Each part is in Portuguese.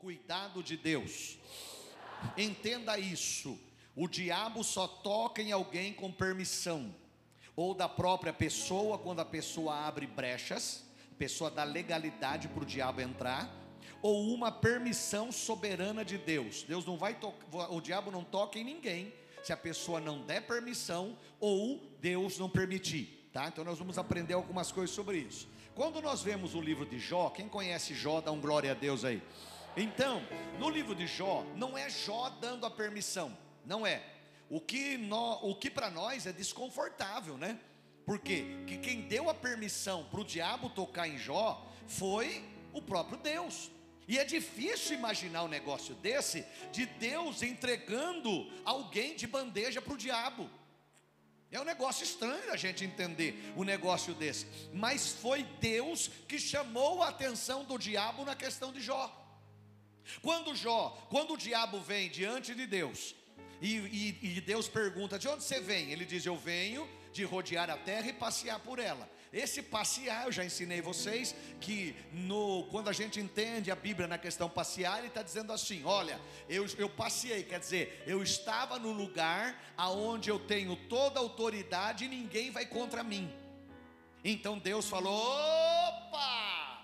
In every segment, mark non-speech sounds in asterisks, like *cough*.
cuidado de Deus. Entenda isso. O diabo só toca em alguém com permissão, ou da própria pessoa, quando a pessoa abre brechas, a pessoa dá legalidade para o diabo entrar, ou uma permissão soberana de Deus. Deus não vai tocar, o diabo não toca em ninguém se a pessoa não der permissão ou Deus não permitir, tá? Então nós vamos aprender algumas coisas sobre isso. Quando nós vemos o livro de Jó, quem conhece Jó, dá um glória a Deus aí. Então, no livro de Jó, não é Jó dando a permissão, não é. O que, que para nós é desconfortável, né? Porque que quem deu a permissão para o diabo tocar em Jó foi o próprio Deus. E é difícil imaginar um negócio desse, de Deus entregando alguém de bandeja para o diabo. É um negócio estranho a gente entender um negócio desse. Mas foi Deus que chamou a atenção do diabo na questão de Jó. Quando Jó, quando o diabo vem diante de Deus, e, e, e Deus pergunta: de onde você vem? Ele diz: Eu venho de rodear a terra e passear por ela. Esse passear, eu já ensinei vocês que no, quando a gente entende a Bíblia na questão passear, ele está dizendo assim: olha, eu, eu passei, quer dizer, eu estava no lugar aonde eu tenho toda a autoridade e ninguém vai contra mim. Então Deus falou: opa!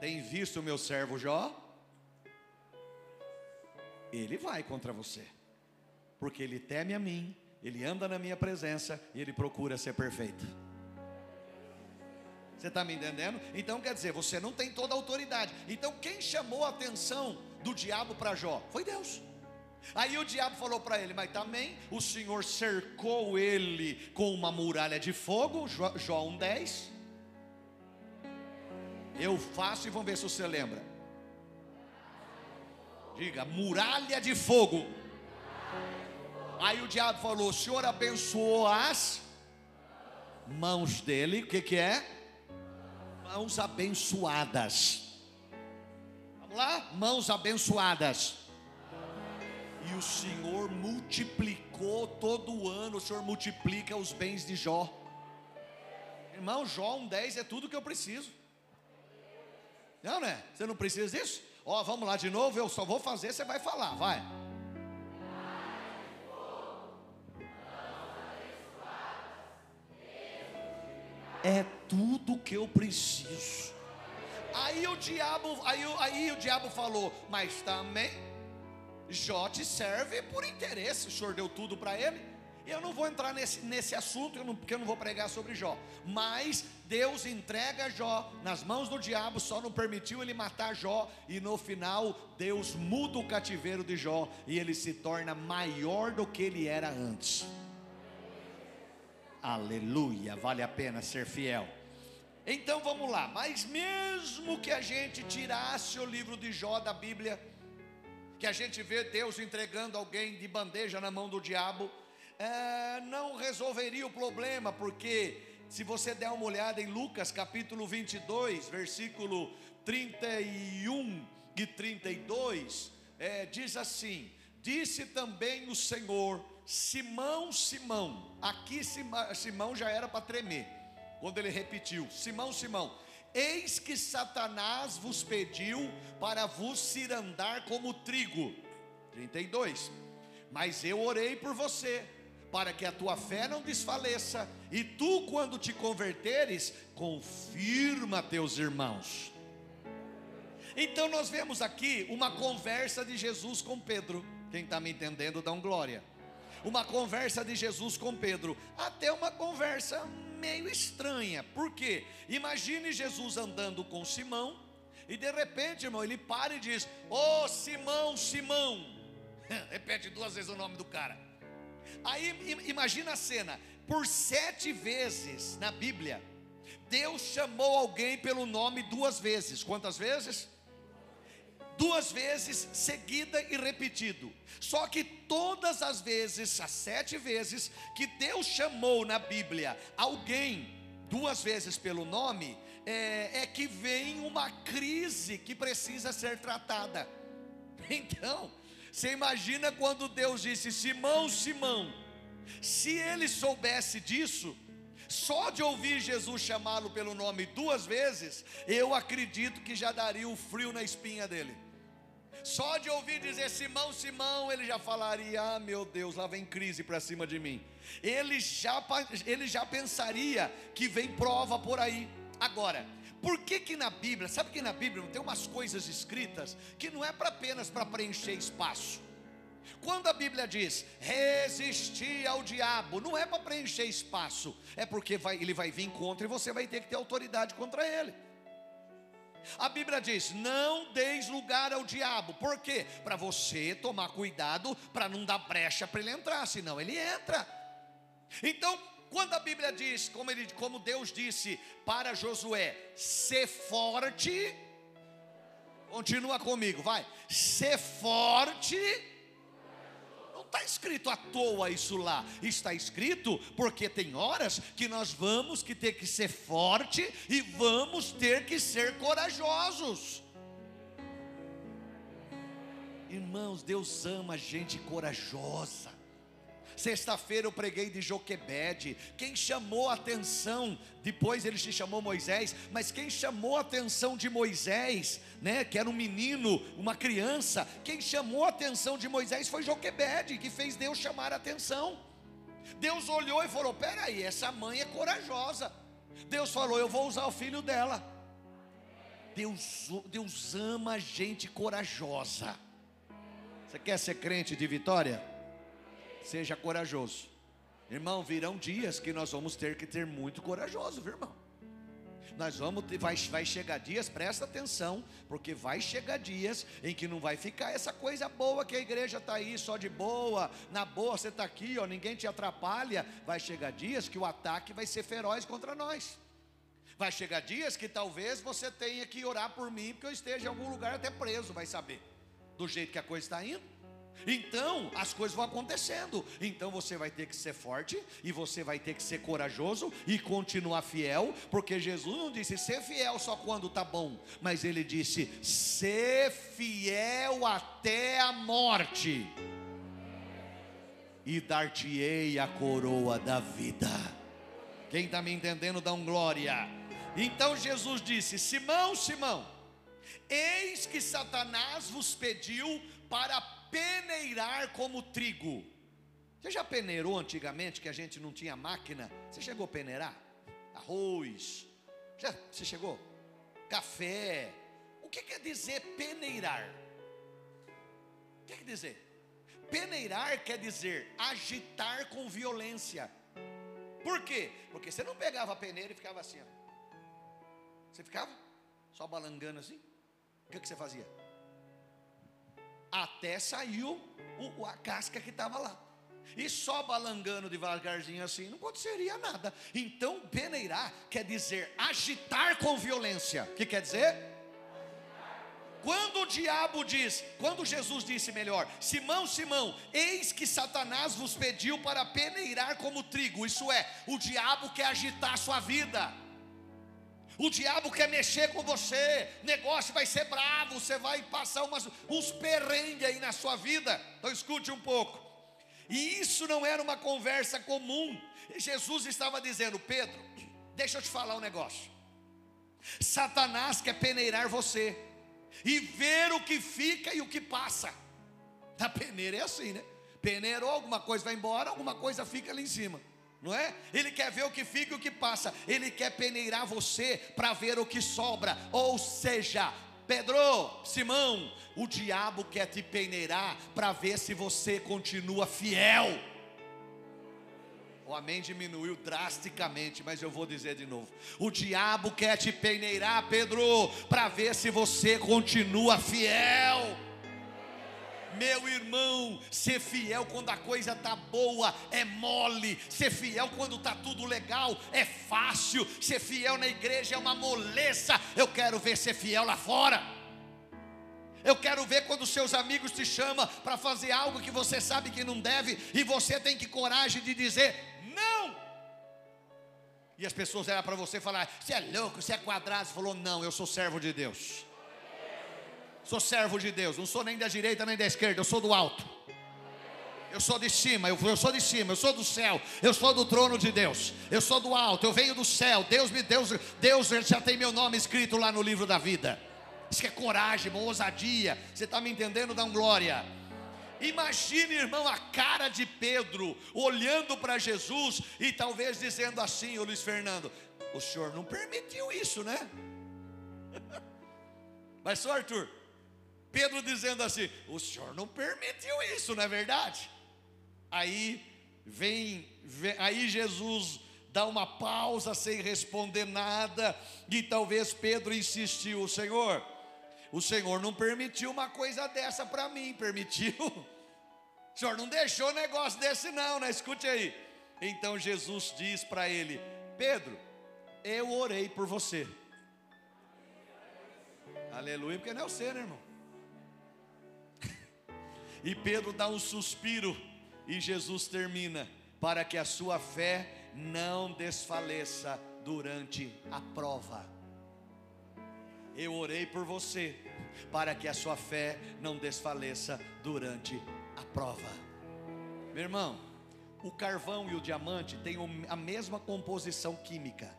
Tem visto o meu servo Jó? Ele vai contra você, porque ele teme a mim, ele anda na minha presença e ele procura ser perfeito. Você está me entendendo? Então quer dizer, você não tem toda a autoridade. Então quem chamou a atenção do diabo para Jó? Foi Deus. Aí o diabo falou para ele, mas também o Senhor cercou ele com uma muralha de fogo, Jó, Jó 1,10. Eu faço e vamos ver se você lembra. Diga, muralha de fogo. Aí o diabo falou: o Senhor abençoou as mãos dele, o que, que é? mãos abençoadas. Vamos lá? Mãos abençoadas. E o Senhor multiplicou todo ano, o Senhor multiplica os bens de Jó. Irmão, Jó 1,10 é tudo que eu preciso. Não, né? Você não precisa disso? Ó, vamos lá de novo, eu só vou fazer, você vai falar, vai. é tudo que eu preciso. Aí o diabo, aí, aí o diabo falou, mas também Jó te serve por interesse, o senhor deu tudo para ele. Eu não vou entrar nesse, nesse assunto, porque eu não vou pregar sobre Jó. Mas Deus entrega Jó nas mãos do diabo, só não permitiu ele matar Jó. E no final, Deus muda o cativeiro de Jó e ele se torna maior do que ele era antes. Aleluia, vale a pena ser fiel. Então vamos lá, mas mesmo que a gente tirasse o livro de Jó da Bíblia, que a gente vê Deus entregando alguém de bandeja na mão do diabo, é, não resolveria o problema, porque se você der uma olhada em Lucas capítulo 22, versículo 31 e 32, é, diz assim: Disse também o Senhor Simão, Simão. Aqui Simão já era para tremer. Quando ele repetiu: Simão, Simão, eis que Satanás vos pediu para vos cirandar como trigo. 32. Mas eu orei por você, para que a tua fé não desfaleça, e tu, quando te converteres, confirma teus irmãos. Então nós vemos aqui uma conversa de Jesus com Pedro. Quem está me entendendo, dá um glória uma conversa de Jesus com Pedro, até uma conversa meio estranha. Por quê? Imagine Jesus andando com Simão e de repente, irmão, ele para e diz: Ô oh, Simão, Simão. *laughs* Repete duas vezes o nome do cara. Aí imagina a cena: por sete vezes na Bíblia, Deus chamou alguém pelo nome duas vezes. Quantas vezes? duas vezes seguida e repetido. Só que todas as vezes, as sete vezes que Deus chamou na Bíblia alguém duas vezes pelo nome, é, é que vem uma crise que precisa ser tratada. *laughs* Então, você imagina quando Deus disse: Simão, Simão, se ele soubesse disso, só de ouvir Jesus chamá-lo pelo nome duas vezes, eu acredito que já daria o frio na espinha dele. Só de ouvir dizer Simão, Simão, ele já falaria: Ah, meu Deus, lá vem crise para cima de mim. Ele já, ele já pensaria que vem prova por aí. Agora, por que que na Bíblia, sabe que na Bíblia tem umas coisas escritas que não é para apenas para preencher espaço. Quando a Bíblia diz resistir ao diabo, não é para preencher espaço, é porque vai, ele vai vir contra e você vai ter que ter autoridade contra ele. A Bíblia diz: não deis lugar ao diabo, por quê? Para você tomar cuidado para não dar brecha para ele entrar, senão ele entra. Então, quando a Bíblia diz, como, ele, como Deus disse para Josué, ser forte, continua comigo, vai, ser forte está escrito à toa isso lá. Está escrito porque tem horas que nós vamos que ter que ser forte e vamos ter que ser corajosos. Irmãos, Deus ama gente corajosa. Sexta-feira eu preguei de Joquebede. Quem chamou a atenção, depois ele se chamou Moisés, mas quem chamou a atenção de Moisés, né, que era um menino, uma criança, quem chamou a atenção de Moisés foi Joquebede, que fez Deus chamar a atenção. Deus olhou e falou: Peraí, essa mãe é corajosa. Deus falou: Eu vou usar o filho dela. Deus, Deus ama gente corajosa. Você quer ser crente de vitória? Seja corajoso. Irmão, virão dias que nós vamos ter que ter muito corajoso, viu, irmão? Nós vamos ter, vai, vai chegar dias, presta atenção, porque vai chegar dias em que não vai ficar essa coisa boa que a igreja está aí só de boa, na boa você está aqui, ó, ninguém te atrapalha. Vai chegar dias que o ataque vai ser feroz contra nós. Vai chegar dias que talvez você tenha que orar por mim, porque eu esteja em algum lugar até preso, vai saber, do jeito que a coisa está indo. Então, as coisas vão acontecendo. Então você vai ter que ser forte e você vai ter que ser corajoso e continuar fiel, porque Jesus não disse ser fiel só quando tá bom, mas ele disse ser fiel até a morte. E dar-te-ei a coroa da vida. Quem está me entendendo, dá um glória. Então Jesus disse: Simão, Simão, eis que Satanás vos pediu para peneirar como trigo. Você já peneirou antigamente que a gente não tinha máquina? Você chegou a peneirar? Arroz. Já, você chegou? Café. O que quer dizer peneirar? O que quer dizer? Peneirar quer dizer agitar com violência. Por quê? Porque você não pegava a peneira e ficava assim. Ó. Você ficava só balangando assim? O que, que você fazia? Até saiu o, a casca que estava lá. E só balangando devagarzinho assim não aconteceria nada. Então, peneirar quer dizer agitar com violência. O que quer dizer? Quando o diabo diz, quando Jesus disse melhor, Simão, Simão, eis que Satanás vos pediu para peneirar como trigo, isso é, o diabo quer agitar a sua vida. O diabo quer mexer com você, negócio vai ser bravo, você vai passar umas, uns perrengues aí na sua vida. Então escute um pouco. E isso não era uma conversa comum. Jesus estava dizendo, Pedro, deixa eu te falar um negócio. Satanás quer peneirar você e ver o que fica e o que passa. *laughs* Na peneira é assim, né? Peneirou, alguma coisa vai embora, alguma coisa fica ali em cima não é? Ele quer ver o que fica e o que passa, ele quer peneirar você para ver o que sobra, ou seja, Pedro, Simão, o diabo quer te peneirar para ver se você continua fiel. O amém diminuiu drasticamente, mas eu vou dizer de novo. O diabo quer te peneirar, Pedro, para ver se você continua fiel. Meu irmão, ser fiel quando a coisa está boa é mole, ser fiel quando está tudo legal é fácil, ser fiel na igreja é uma moleza. Eu quero ver ser fiel lá fora. Eu quero ver quando seus amigos te chamam para fazer algo que você sabe que não deve e você tem que coragem de dizer não. E as pessoas eram para você falar: "Você é louco, você é quadrado". Você falou: "Não, eu sou servo de Deus". Sou servo de Deus, não sou nem da direita nem da esquerda, eu sou do alto. Eu sou de cima, eu, eu, sou de cima, eu sou do céu, eu sou do trono de Deus, eu sou do alto, eu venho do céu. Deus me Deus, Deus já tem meu nome escrito lá no livro da vida. Isso que é coragem, ousadia. Você está me entendendo? Dá um glória. Imagine, irmão, a cara de Pedro olhando para Jesus e talvez dizendo assim, ô Luiz Fernando: O senhor não permitiu isso, né? *laughs* Mas só Arthur, Pedro dizendo assim: O senhor não permitiu isso, não é verdade? Aí vem, vem aí Jesus dá uma pausa sem responder nada, e talvez Pedro insistiu: Senhor, o Senhor não permitiu uma coisa dessa para mim, permitiu? *laughs* O Senhor não deixou negócio desse, não, né? Escute aí. Então Jesus diz para ele: Pedro, eu orei por você. Aleluia, porque não é você, né, irmão? E Pedro dá um suspiro, e Jesus termina: para que a sua fé não desfaleça durante a prova. Eu orei por você, para que a sua fé não desfaleça durante a prova. Meu irmão, o carvão e o diamante têm a mesma composição química.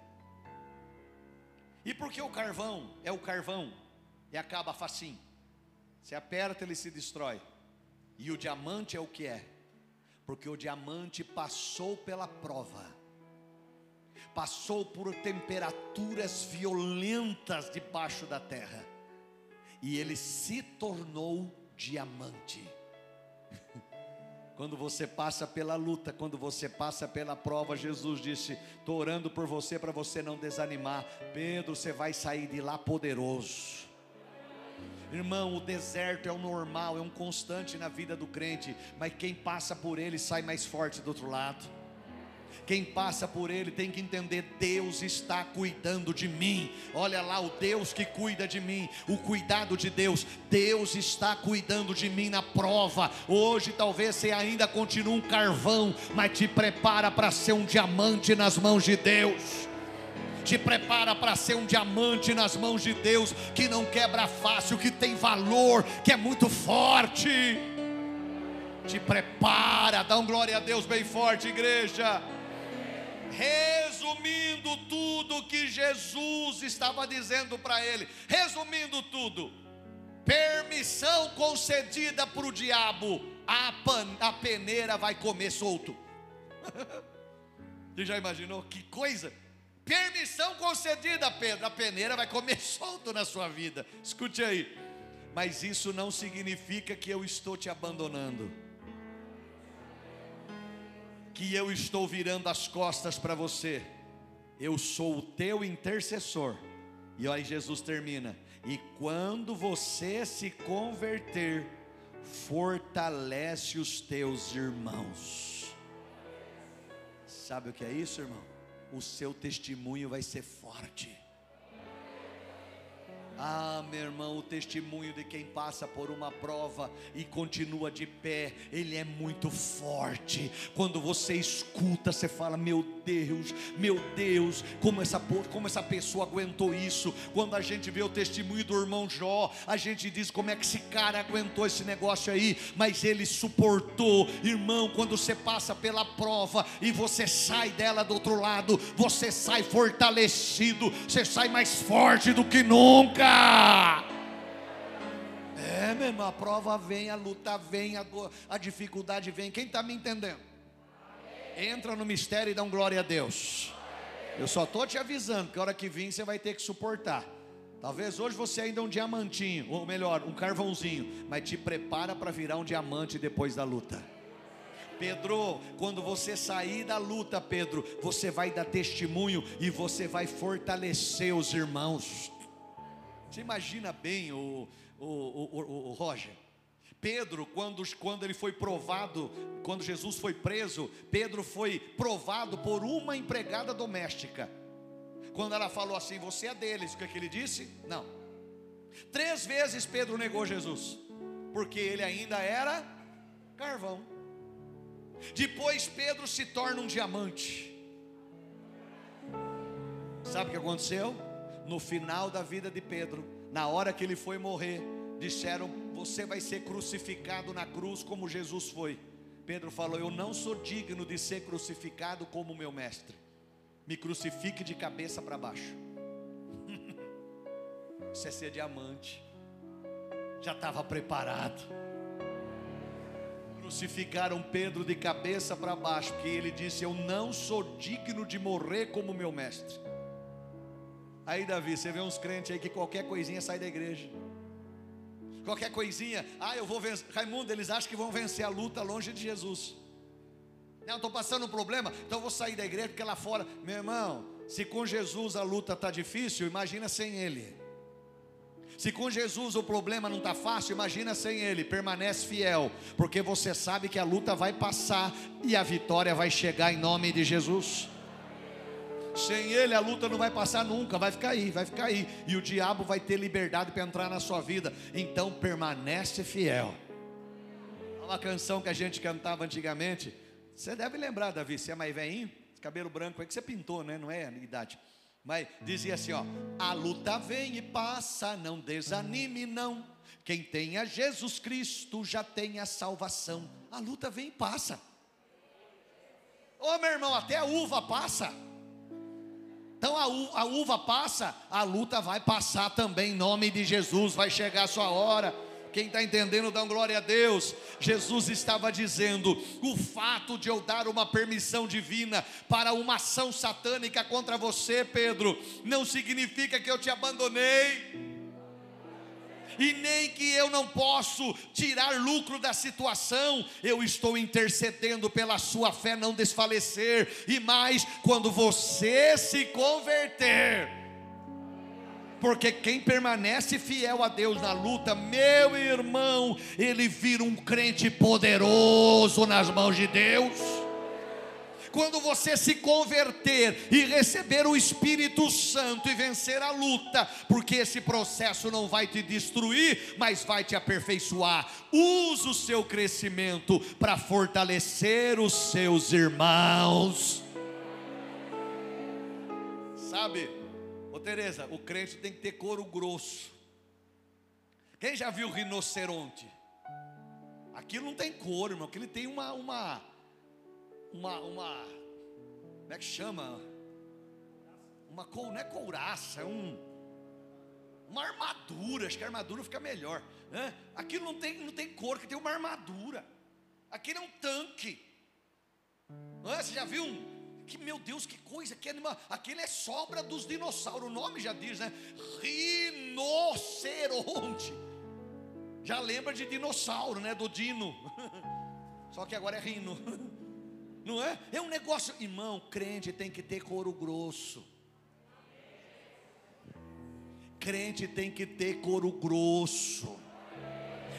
E por que o carvão é o carvão e acaba facinho? Você aperta, ele se destrói. E o diamante é o que é? Porque o diamante passou pela prova passou por temperaturas violentas debaixo da terra, e ele se tornou diamante. *laughs* Quando você passa pela luta, quando você passa pela prova, Jesus disse: Estou orando por você para você não desanimar. Pedro, você vai sair de lá poderoso. Irmão, o deserto é o normal, é um constante na vida do crente, mas quem passa por ele sai mais forte do outro lado. Quem passa por ele tem que entender: Deus está cuidando de mim. Olha lá, o Deus que cuida de mim, o cuidado de Deus. Deus está cuidando de mim na prova. Hoje talvez você ainda continue um carvão, mas te prepara para ser um diamante nas mãos de Deus te prepara para ser um diamante nas mãos de Deus, que não quebra fácil, que tem valor, que é muito forte. Te prepara, dá um glória a Deus bem forte, igreja. Resumindo tudo que Jesus estava dizendo para ele, resumindo tudo, permissão concedida para o diabo, a, pan, a peneira vai comer solto. *laughs* Você já imaginou que coisa? Permissão concedida, Pedro, a peneira vai comer *laughs* solto na sua vida. Escute aí, mas isso não significa que eu estou te abandonando que eu estou virando as costas para você. Eu sou o teu intercessor. E olha, Jesus termina. E quando você se converter, fortalece os teus irmãos. Sabe o que é isso, irmão? O seu testemunho vai ser forte. Ah, meu irmão, o testemunho de quem passa por uma prova e continua de pé, ele é muito forte. Quando você escuta, você fala: Meu Deus, meu Deus, como essa, como essa pessoa aguentou isso. Quando a gente vê o testemunho do irmão Jó, a gente diz: Como é que esse cara aguentou esse negócio aí? Mas ele suportou, irmão. Quando você passa pela prova e você sai dela do outro lado, você sai fortalecido, você sai mais forte do que nunca. É, meu irmão, a prova vem, a luta vem, a, a dificuldade vem. Quem está me entendendo? Entra no mistério e dá um glória a Deus. Eu só estou te avisando que a hora que vir você vai ter que suportar. Talvez hoje você ainda é um diamantinho, ou melhor, um carvãozinho, mas te prepara para virar um diamante depois da luta. Pedro, quando você sair da luta, Pedro, você vai dar testemunho e você vai fortalecer os irmãos. Você imagina bem o, o, o, o, Roger? Pedro, quando, quando ele foi provado, quando Jesus foi preso, Pedro foi provado por uma empregada doméstica. Quando ela falou assim: Você é deles, o que, é que ele disse? Não. Três vezes Pedro negou Jesus, porque ele ainda era carvão. Depois Pedro se torna um diamante. Sabe o que aconteceu? No final da vida de Pedro, na hora que ele foi morrer, disseram: Você vai ser crucificado na cruz como Jesus foi. Pedro falou: Eu não sou digno de ser crucificado como meu mestre. Me crucifique de cabeça para baixo. *laughs* Isso é ser diamante. Já estava preparado. Crucificaram Pedro de cabeça para baixo, porque ele disse: Eu não sou digno de morrer como meu mestre. Aí, Davi, você vê uns crentes aí que qualquer coisinha sai da igreja. Qualquer coisinha, ah, eu vou vencer. Raimundo, eles acham que vão vencer a luta longe de Jesus. Não, estou passando um problema, então eu vou sair da igreja porque lá fora, meu irmão, se com Jesus a luta está difícil, imagina sem Ele. Se com Jesus o problema não está fácil, imagina sem Ele, permanece fiel, porque você sabe que a luta vai passar e a vitória vai chegar em nome de Jesus. Sem Ele a luta não vai passar nunca, vai ficar aí, vai ficar aí, e o diabo vai ter liberdade para entrar na sua vida, então permanece fiel. Uma canção que a gente cantava antigamente, você deve lembrar, Davi, você é mais velhinho, cabelo branco é que você pintou, né? Não é a idade. Mas dizia assim, ó: A luta vem e passa, não desanime não. Quem tem a Jesus Cristo já tem a salvação. A luta vem e passa. Ô meu irmão, até a uva passa. Então a, a uva passa, a luta vai passar também, em nome de Jesus, vai chegar a sua hora. Quem está entendendo, dá glória a Deus. Jesus estava dizendo: o fato de eu dar uma permissão divina para uma ação satânica contra você, Pedro, não significa que eu te abandonei e nem que eu não posso tirar lucro da situação, eu estou intercedendo pela sua fé não desfalecer, e mais, quando você se converter, porque quem permanece fiel a Deus na luta, meu irmão, ele vira um crente poderoso nas mãos de Deus. Quando você se converter e receber o Espírito Santo e vencer a luta, porque esse processo não vai te destruir, mas vai te aperfeiçoar. Use o seu crescimento para fortalecer os seus irmãos. Sabe? Ô Tereza, o crente tem que ter couro grosso. Quem já viu rinoceronte? Aquilo não tem couro, irmão. Aquilo tem uma, uma, uma, uma, como é que chama? Uma cor, não é couraça, é um, uma armadura. Acho que a armadura fica melhor. Né? Aquilo não tem, não tem cor, que tem uma armadura. Aquilo é um tanque. É? Você já viu um, que meu Deus, que coisa, que animal. Aquele é sobra dos dinossauros, o nome já diz, né? Rinoceronte. Já lembra de dinossauro, né? Do dino. *laughs* Só que agora é rino. *laughs* Não é? É um negócio, irmão, crente tem que ter couro grosso. Crente tem que ter couro grosso.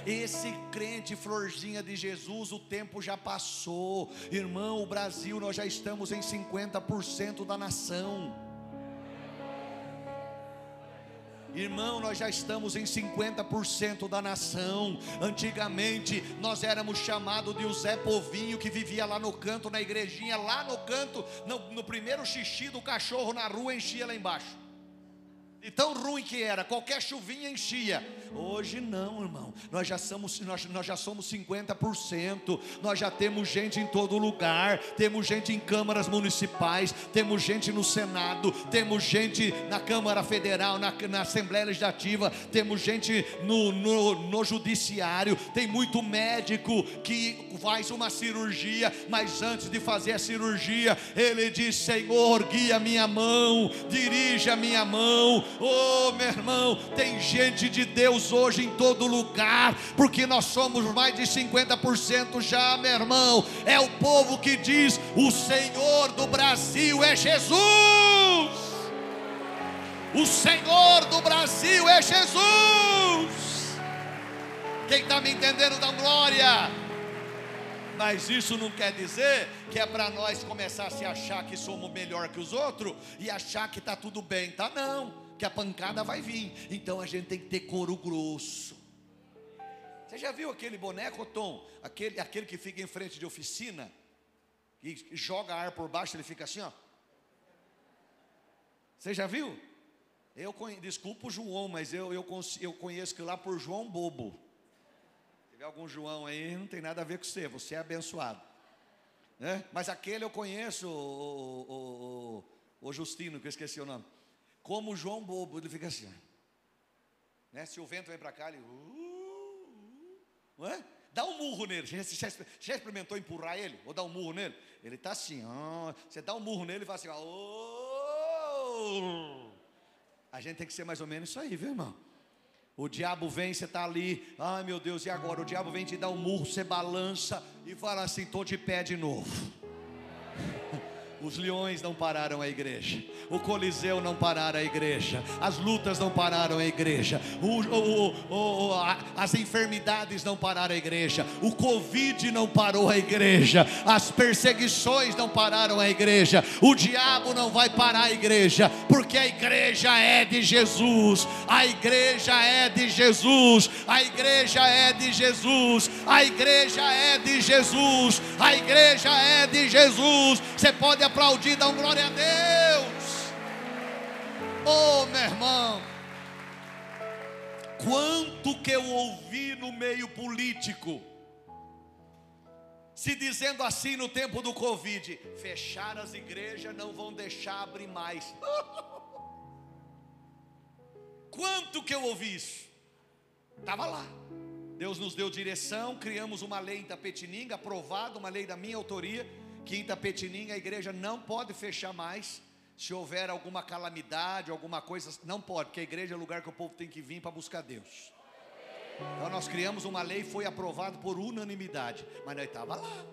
Esse crente florzinha de Jesus, o tempo já passou. Irmão, o Brasil, nós já estamos em 50% da nação. Irmão, nós já estamos em 50% da nação. Antigamente nós éramos chamados de o Zé Povinho que vivia lá no canto, na igrejinha, lá no canto, no, no primeiro xixi do cachorro na rua, enchia lá embaixo. E tão ruim que era, qualquer chuvinha enchia. Hoje não, irmão. Nós já somos, nós, nós já somos 50%. Nós já temos gente em todo lugar. Temos gente em câmaras municipais. Temos gente no Senado. Temos gente na Câmara Federal, na, na Assembleia Legislativa. Temos gente no, no, no Judiciário. Tem muito médico que faz uma cirurgia, mas antes de fazer a cirurgia, ele diz: Senhor, guia minha mão, dirija minha mão Oh, meu irmão, tem gente de Deus hoje em todo lugar, porque nós somos mais de 50% já, meu irmão. É o povo que diz: o Senhor do Brasil é Jesus. O Senhor do Brasil é Jesus. Quem está me entendendo, dá glória. Mas isso não quer dizer que é para nós começar a se achar que somos melhor que os outros e achar que está tudo bem, tá? Não que a pancada vai vir. Então a gente tem que ter couro grosso. Você já viu aquele boneco, Tom? Aquele, aquele que fica em frente de oficina, que joga ar por baixo, ele fica assim, ó. Você já viu? Eu desculpa o João, mas eu, eu, eu conheço que lá por João Bobo. Tiver algum João aí, não tem nada a ver com você, você é abençoado. Né? Mas aquele eu conheço, o, o, o, o Justino, que eu esqueci o nome como João Bobo, ele fica assim. Né? Se o vento vem para cá, ele. Uh, uh, é? Dá um murro nele. Já, já, já, experimentou empurrar ele? Ou dar um murro nele? Ele está assim. Ó, você dá um murro nele e fala assim: oh. A gente tem que ser mais ou menos isso aí, viu, irmão? O diabo vem, você está ali, ai meu Deus, e agora? O diabo vem te dar um murro, você balança e fala assim: estou de pé de novo. *laughs* Os leões não pararam a igreja, o Coliseu não pararam a igreja, as lutas não pararam a igreja, o, o, o, as enfermidades não pararam a igreja, o Covid não parou a igreja, as perseguições não pararam a igreja, o diabo não vai parar a igreja, porque a igreja é de Jesus, a igreja é de Jesus, a igreja é de Jesus, a igreja é de Jesus, a igreja é de Jesus. Você pode aplaudir, dá um glória a Deus. Oh, meu irmão, quanto que eu ouvi no meio político, se dizendo assim no tempo do Covid: fechar as igrejas, não vão deixar abrir mais. *laughs* Quanto que eu ouvi isso? Estava lá. Deus nos deu direção, criamos uma lei em Tapetininga, aprovada, uma lei da minha autoria que em Tapetininga a igreja não pode fechar mais. Se houver alguma calamidade, alguma coisa, não pode, porque a igreja é o lugar que o povo tem que vir para buscar Deus. Então nós criamos uma lei, foi aprovado por unanimidade, mas nós estava lá.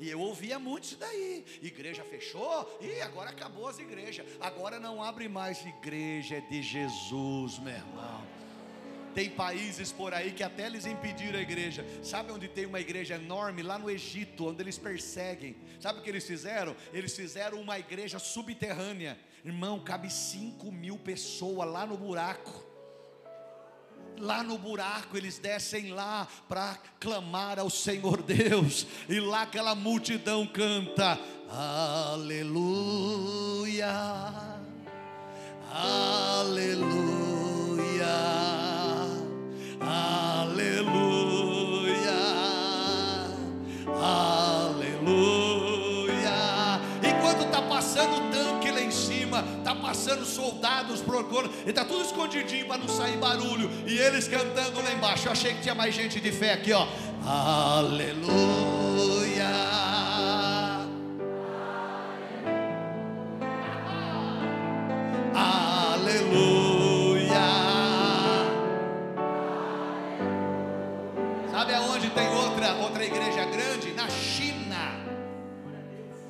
E eu ouvia muito isso daí. Igreja fechou e agora acabou as igrejas. Agora não abre mais igreja é de Jesus, meu irmão. Tem países por aí que até eles impediram a igreja. Sabe onde tem uma igreja enorme? Lá no Egito, onde eles perseguem. Sabe o que eles fizeram? Eles fizeram uma igreja subterrânea. Irmão, cabe 5 mil pessoas lá no buraco. Lá no buraco eles descem lá para clamar ao Senhor Deus, e lá aquela multidão canta: Aleluia, Aleluia. Aleluia. Enquanto está passando o tanque lá em cima, está passando soldados procurando, e está tudo escondidinho para não sair barulho, e eles cantando lá embaixo. Eu achei que tinha mais gente de fé aqui, ó. Aleluia.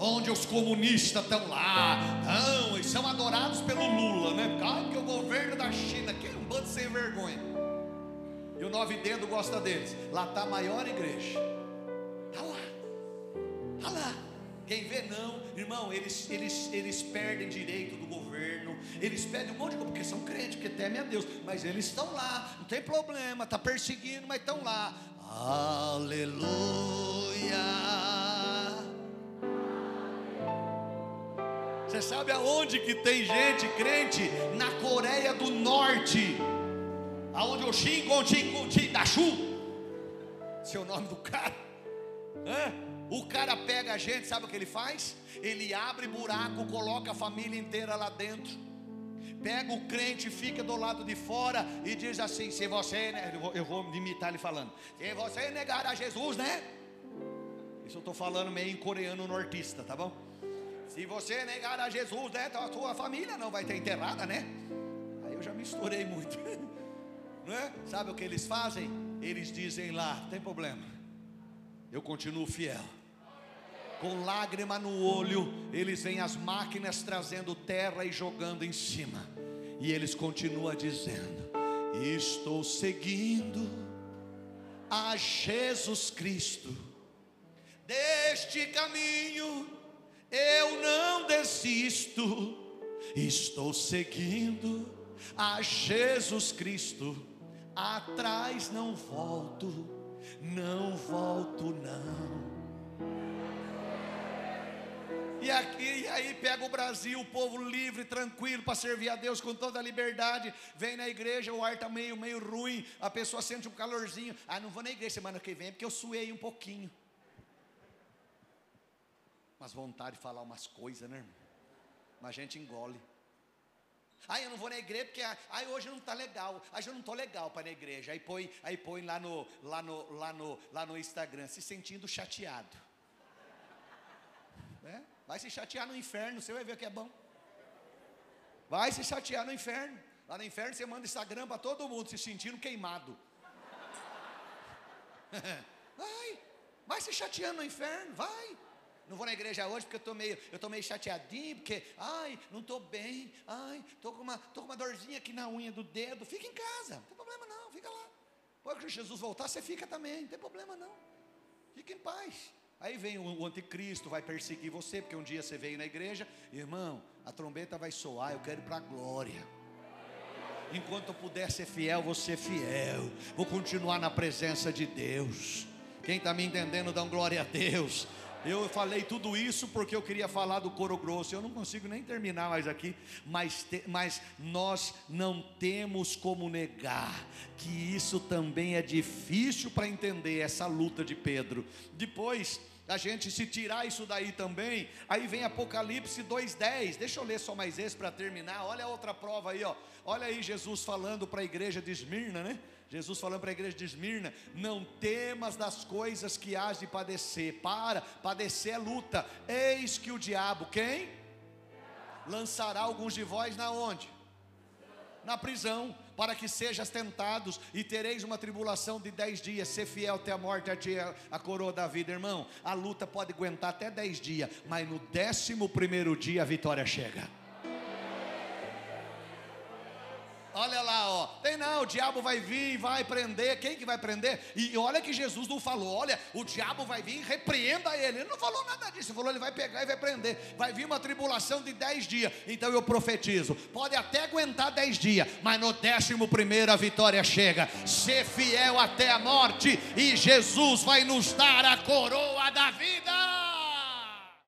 Onde os comunistas estão lá, não, eles são adorados pelo Lula, né? Claro que o governo da China, que é um bando sem vergonha. E o nove dedo gosta deles. Lá está a maior igreja. Está lá. Está lá. Quem vê não, irmão, eles, eles, eles perdem direito do governo, eles pedem um monte de coisa, porque são crentes, porque temem a Deus, mas eles estão lá, não tem problema, está perseguindo, mas estão lá. Aleluia. Sabe aonde que tem gente crente? Na Coreia do Norte. Aonde o Shin Gon Shin da Chu. Seu nome do cara. Hã? O cara pega a gente, sabe o que ele faz? Ele abre buraco, coloca a família inteira lá dentro. Pega o crente, fica do lado de fora e diz assim: se você, né, eu, vou, eu vou imitar ele falando, se você negar a Jesus, né? Isso eu estou falando meio em coreano nortista, tá bom? Se você negar a Jesus, né, a sua família não vai ter enterrada, né? Aí eu já misturei muito. *laughs* Não é? Sabe o que eles fazem? Eles dizem lá, tem problema. Eu continuo fiel. Com lágrima no olho, eles vêm as máquinas trazendo terra e jogando em cima. E eles continuam dizendo: Estou seguindo a Jesus Cristo deste caminho eu não desisto, estou seguindo a Jesus Cristo, atrás não volto, não volto não. E aqui, e aí pega o Brasil, o povo livre, tranquilo, para servir a Deus com toda a liberdade. Vem na igreja, o ar está meio, meio ruim, a pessoa sente um calorzinho. Ah, não vou na igreja semana que vem, porque eu suei um pouquinho umas vontade de falar umas coisas, né, irmão? Mas a gente engole. Ai, eu não vou na igreja porque ai, hoje não está legal. Ai, eu não estou legal para na igreja. Aí põe, aí põe lá, no, lá, no, lá, no, lá no Instagram, se sentindo chateado. Né? Vai se chatear no inferno, você vai ver que é bom. Vai se chatear no inferno. Lá no inferno você manda Instagram para todo mundo se sentindo queimado. *laughs* vai, vai se chateando no inferno, vai. Não vou na igreja hoje porque eu estou meio, eu tô meio chateadinho, porque, ai, não estou bem, ai, estou com, uma, com uma dorzinha aqui na unha do dedo. Fica em casa, não tem problema não, fica lá. Quando Jesus voltar, você fica também, não tem problema não. Fica em paz. Aí vem o, o anticristo, vai perseguir você, porque um dia você veio na igreja, irmão, a trombeta vai soar, eu quero ir para a glória. Enquanto eu puder ser fiel, vou ser fiel. Vou continuar na presença de Deus. Quem está me entendendo, dá um glória a Deus. Eu falei tudo isso porque eu queria falar do coro grosso. Eu não consigo nem terminar mais aqui, mas, te, mas nós não temos como negar que isso também é difícil para entender essa luta de Pedro. Depois, a gente se tirar isso daí também, aí vem Apocalipse 2:10. Deixa eu ler só mais esse para terminar. Olha a outra prova aí, ó. Olha aí Jesus falando para a igreja de Esmirna, né? Jesus falando para a igreja de Esmirna: Não temas das coisas que hás de padecer. Para, padecer é luta. Eis que o diabo, quem? Lançará alguns de vós na onde? Na prisão, para que sejas tentados e tereis uma tribulação de dez dias. Ser fiel até a morte, a a coroa da vida, irmão. A luta pode aguentar até dez dias, mas no décimo primeiro dia a vitória chega. Olha lá, ó. Tem não, o diabo vai vir e vai prender. Quem que vai prender? E olha que Jesus não falou, olha, o diabo vai vir e repreenda ele. Ele não falou nada disso, ele falou, ele vai pegar e vai prender. Vai vir uma tribulação de dez dias. Então eu profetizo, pode até aguentar dez dias, mas no décimo primeiro a vitória chega. Ser fiel até a morte, e Jesus vai nos dar a coroa da vida.